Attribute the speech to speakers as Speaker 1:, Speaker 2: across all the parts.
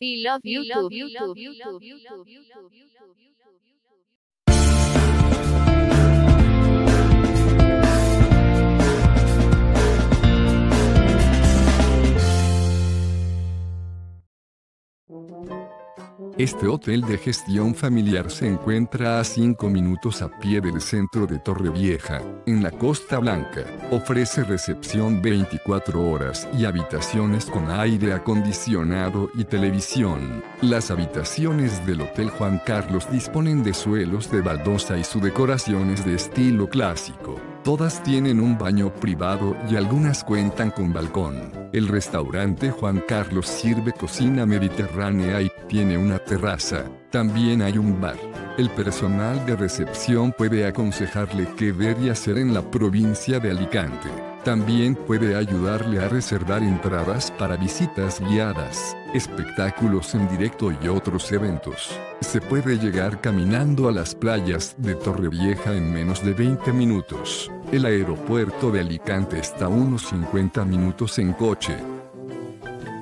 Speaker 1: We love you. We love you.
Speaker 2: Este hotel de gestión familiar se encuentra a 5 minutos a pie del centro de Torrevieja, en la Costa Blanca. Ofrece recepción 24 horas y habitaciones con aire acondicionado y televisión. Las habitaciones del Hotel Juan Carlos disponen de suelos de baldosa y su decoración es de estilo clásico. Todas tienen un baño privado y algunas cuentan con balcón. El restaurante Juan Carlos sirve cocina mediterránea y tiene una terraza. También hay un bar. El personal de recepción puede aconsejarle qué ver y hacer en la provincia de Alicante. También puede ayudarle a reservar entradas para visitas guiadas, espectáculos en directo y otros eventos. Se puede llegar caminando a las playas de Torrevieja en menos de 20 minutos. El aeropuerto de Alicante está unos 50 minutos en coche.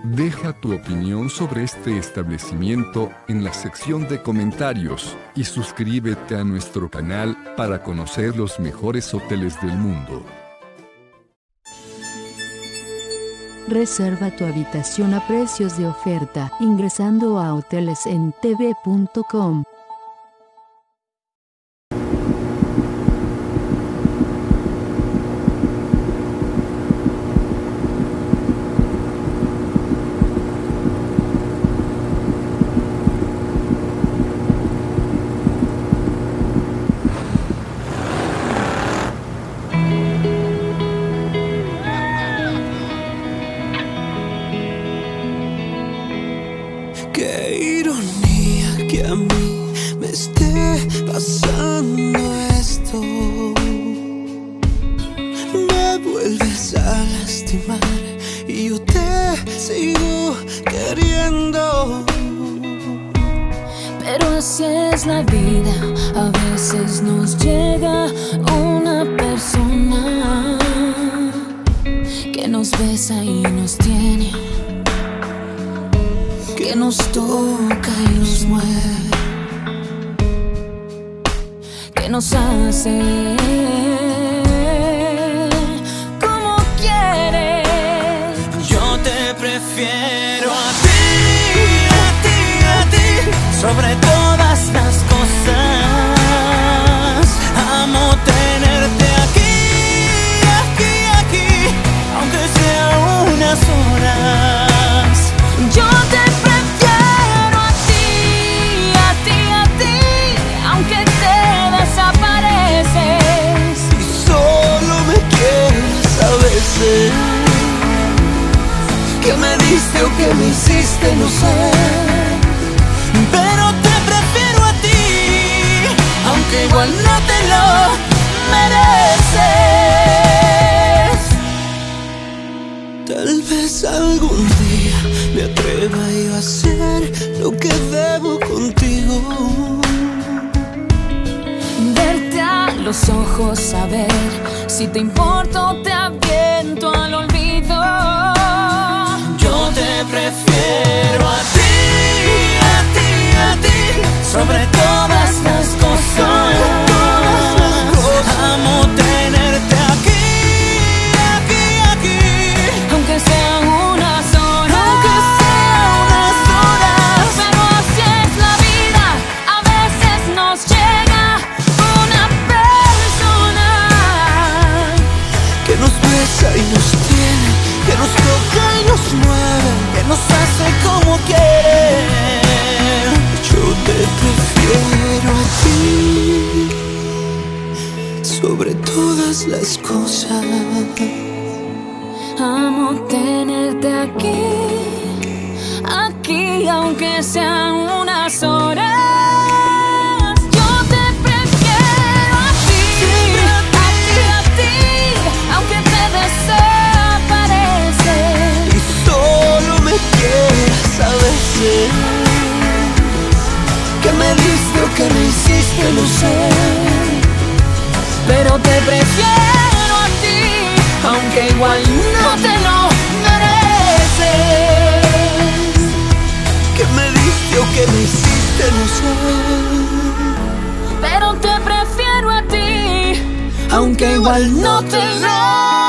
Speaker 2: Deja tu opinión sobre este establecimiento en la sección de comentarios y suscríbete a nuestro canal para conocer los mejores hoteles del mundo.
Speaker 3: Reserva tu habitación a precios de oferta ingresando a hotelesentv.com.
Speaker 4: que a mí me esté pasando esto. Me vuelves a lastimar y yo te sigo queriendo.
Speaker 5: Pero así es la vida, a veces nos llega una persona que nos besa y nos tiene, que nos toca y nos hace como quiere.
Speaker 4: Yo te prefiero ¿Qué me diste o qué me hiciste? No sé. Pero te prefiero a ti, aunque igual no te lo mereces. Tal vez algún día me atreva yo a hacer lo que debo contigo.
Speaker 5: Verte a los ojos, saber si te importo, te aviento al olvido.
Speaker 4: Todas las cosas. Amo tenerte aquí, aquí,
Speaker 5: aunque sean unas horas. Igual no te lo mereces.
Speaker 4: ¿Qué que me hiciste, no sé.
Speaker 5: Pero te prefiero a ti,
Speaker 4: Aunque igual no te lo